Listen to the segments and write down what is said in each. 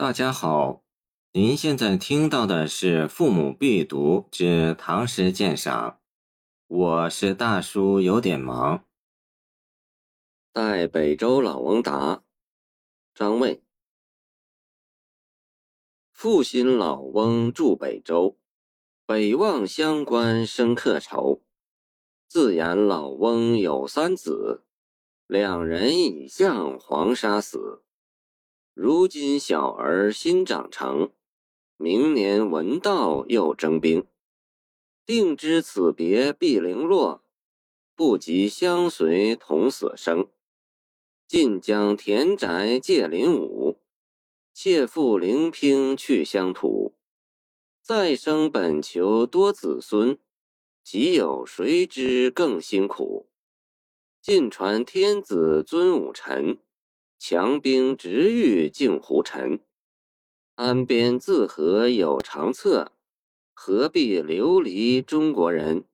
大家好，您现在听到的是《父母必读之唐诗鉴赏》，我是大叔，有点忙。代北周老翁答，张卫。负心老翁住北周，北望乡关生客愁。自言老翁有三子，两人已向黄沙死。如今小儿新长成，明年闻道又征兵。定知此别必零落，不及相随同死生。尽将田宅借林武，妾妇灵拼去乡土。再生本求多子孙，岂有谁知更辛苦？尽传天子尊武臣。强兵直欲尽胡尘，安边自和有长策，何必流离中国人？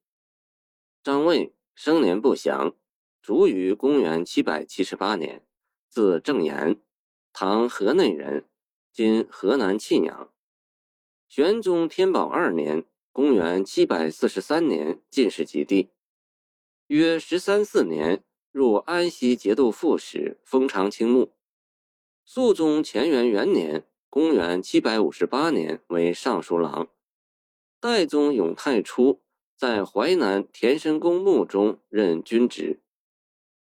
张卫生年不详，卒于公元七百七十八年，字正言，唐河内人，今河南沁阳。玄宗天宝二年（公元七百四十三年）进士及第，约十三四年。入安西节度副使，封长清牧。肃宗乾元元年（公元758年）为尚书郎。代宗永泰初在淮南田申公墓中任军职。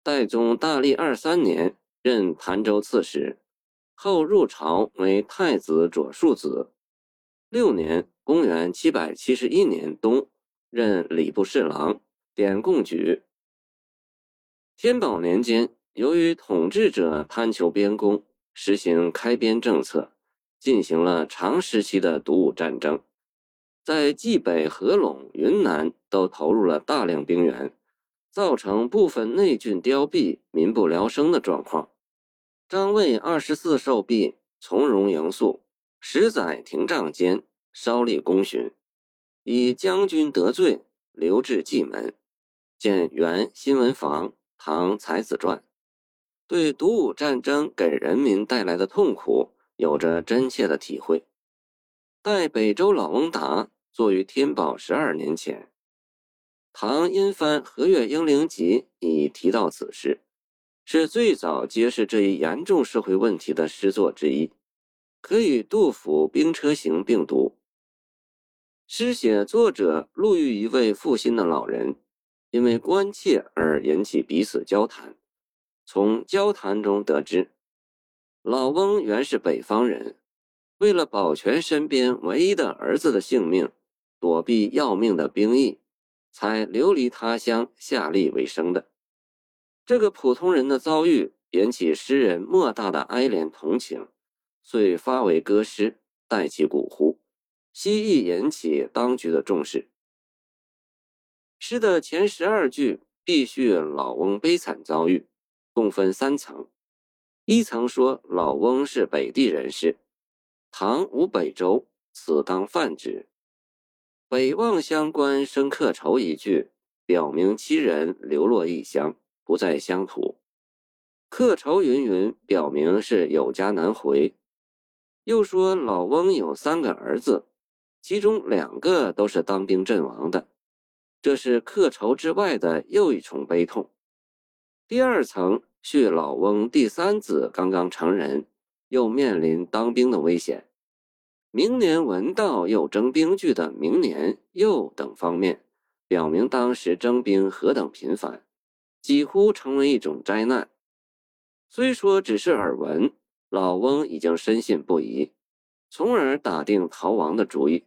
代宗大历二三年任潭州刺史，后入朝为太子左庶子。六年（公元771年）冬任礼部侍郎，典贡举。天宝年间，由于统治者贪求边功，实行开边政策，进行了长时期的独武战争，在冀北、合陇、云南都投入了大量兵员，造成部分内郡凋敝、民不聊生的状况。张卫二十四受毙，从容迎肃，十载廷杖间，稍立功勋，以将军得罪，留至蓟门。见原新闻房。唐才子传对独武战争给人民带来的痛苦有着真切的体会。代北周老翁达作于天宝十二年前，唐殷藩《和岳英灵集》已提到此事，是最早揭示这一严重社会问题的诗作之一，可与杜甫《兵车行》并读。诗写作者路遇一位负心的老人。因为关切而引起彼此交谈，从交谈中得知，老翁原是北方人，为了保全身边唯一的儿子的性命，躲避要命的兵役，才流离他乡下力为生的。这个普通人的遭遇引起诗人莫大的哀怜同情，遂发为歌诗，带其古呼，希意引起当局的重视。诗的前十二句必叙老翁悲惨遭遇，共分三层。一层说老翁是北地人士，唐无北周，此当泛指。北望乡关生客愁一句，表明其人流落异乡，不在乡土。客愁云云，表明是有家难回。又说老翁有三个儿子，其中两个都是当兵阵亡的。这是客愁之外的又一重悲痛。第二层叙老翁第三子刚刚成人，又面临当兵的危险。明年闻道又征兵句的“明年”“又”等方面，表明当时征兵何等频繁，几乎成为一种灾难。虽说只是耳闻，老翁已经深信不疑，从而打定逃亡的主意。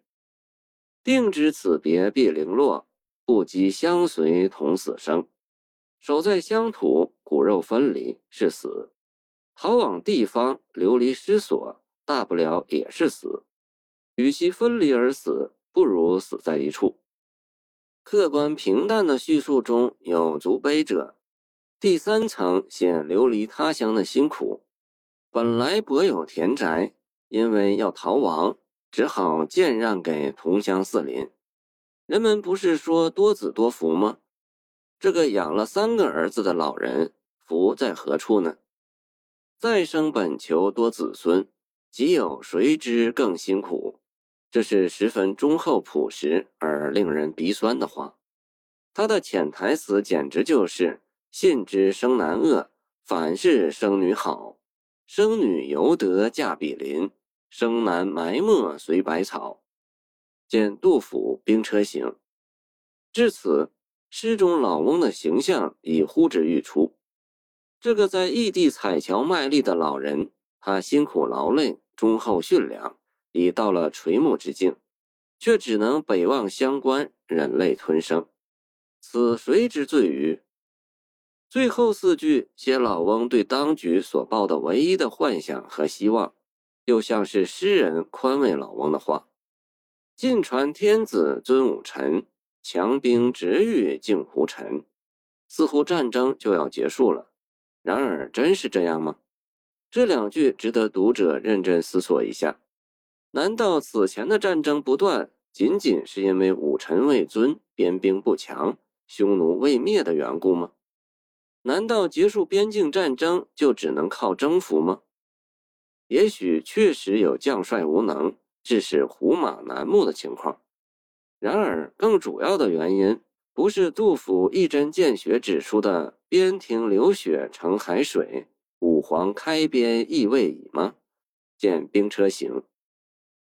定知此别必零落。不及相随同死生，守在乡土，骨肉分离是死；逃往地方，流离失所，大不了也是死。与其分离而死，不如死在一处。客观平淡的叙述中有足悲者。第三层写流离他乡的辛苦。本来柏有田宅，因为要逃亡，只好贱让给同乡四邻。人们不是说多子多福吗？这个养了三个儿子的老人，福在何处呢？再生本求多子孙，岂有谁知更辛苦？这是十分忠厚朴实而令人鼻酸的话。他的潜台词简直就是“信之生男恶，反是生女好。生女犹得嫁比邻，生男埋没随百草。”见杜甫《兵车行》。至此，诗中老翁的形象已呼之欲出。这个在异地采樵卖力的老人，他辛苦劳累，忠厚驯良，已到了垂暮之境，却只能北望乡关，忍泪吞声。此谁之罪于？最后四句写老翁对当局所抱的唯一的幻想和希望，又像是诗人宽慰老翁的话。晋传天子尊武臣，强兵直欲尽胡尘。似乎战争就要结束了，然而真是这样吗？这两句值得读者认真思索一下。难道此前的战争不断，仅仅是因为武臣未尊、边兵不强、匈奴未灭的缘故吗？难道结束边境战争就只能靠征服吗？也许确实有将帅无能。致使胡马难牧的情况。然而，更主要的原因不是杜甫一针见血指出的“边庭流血成海水，武皇开边意未已”吗？见《兵车行》。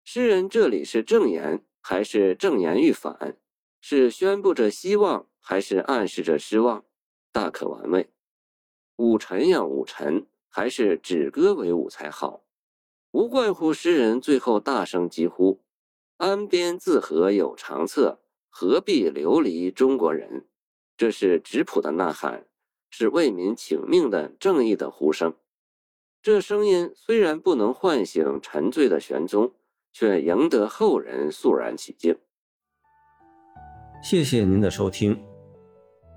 诗人这里是正言还是正言欲反？是宣布着希望还是暗示着失望？大可玩味。武臣呀，武臣，还是止戈为武才好。无怪乎诗人最后大声疾呼：“安边自和有长策，何必流离中国人？”这是质朴的呐喊，是为民请命的正义的呼声。这声音虽然不能唤醒沉醉的玄宗，却赢得后人肃然起敬。谢谢您的收听，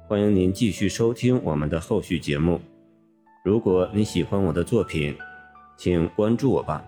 欢迎您继续收听我们的后续节目。如果你喜欢我的作品，请关注我吧。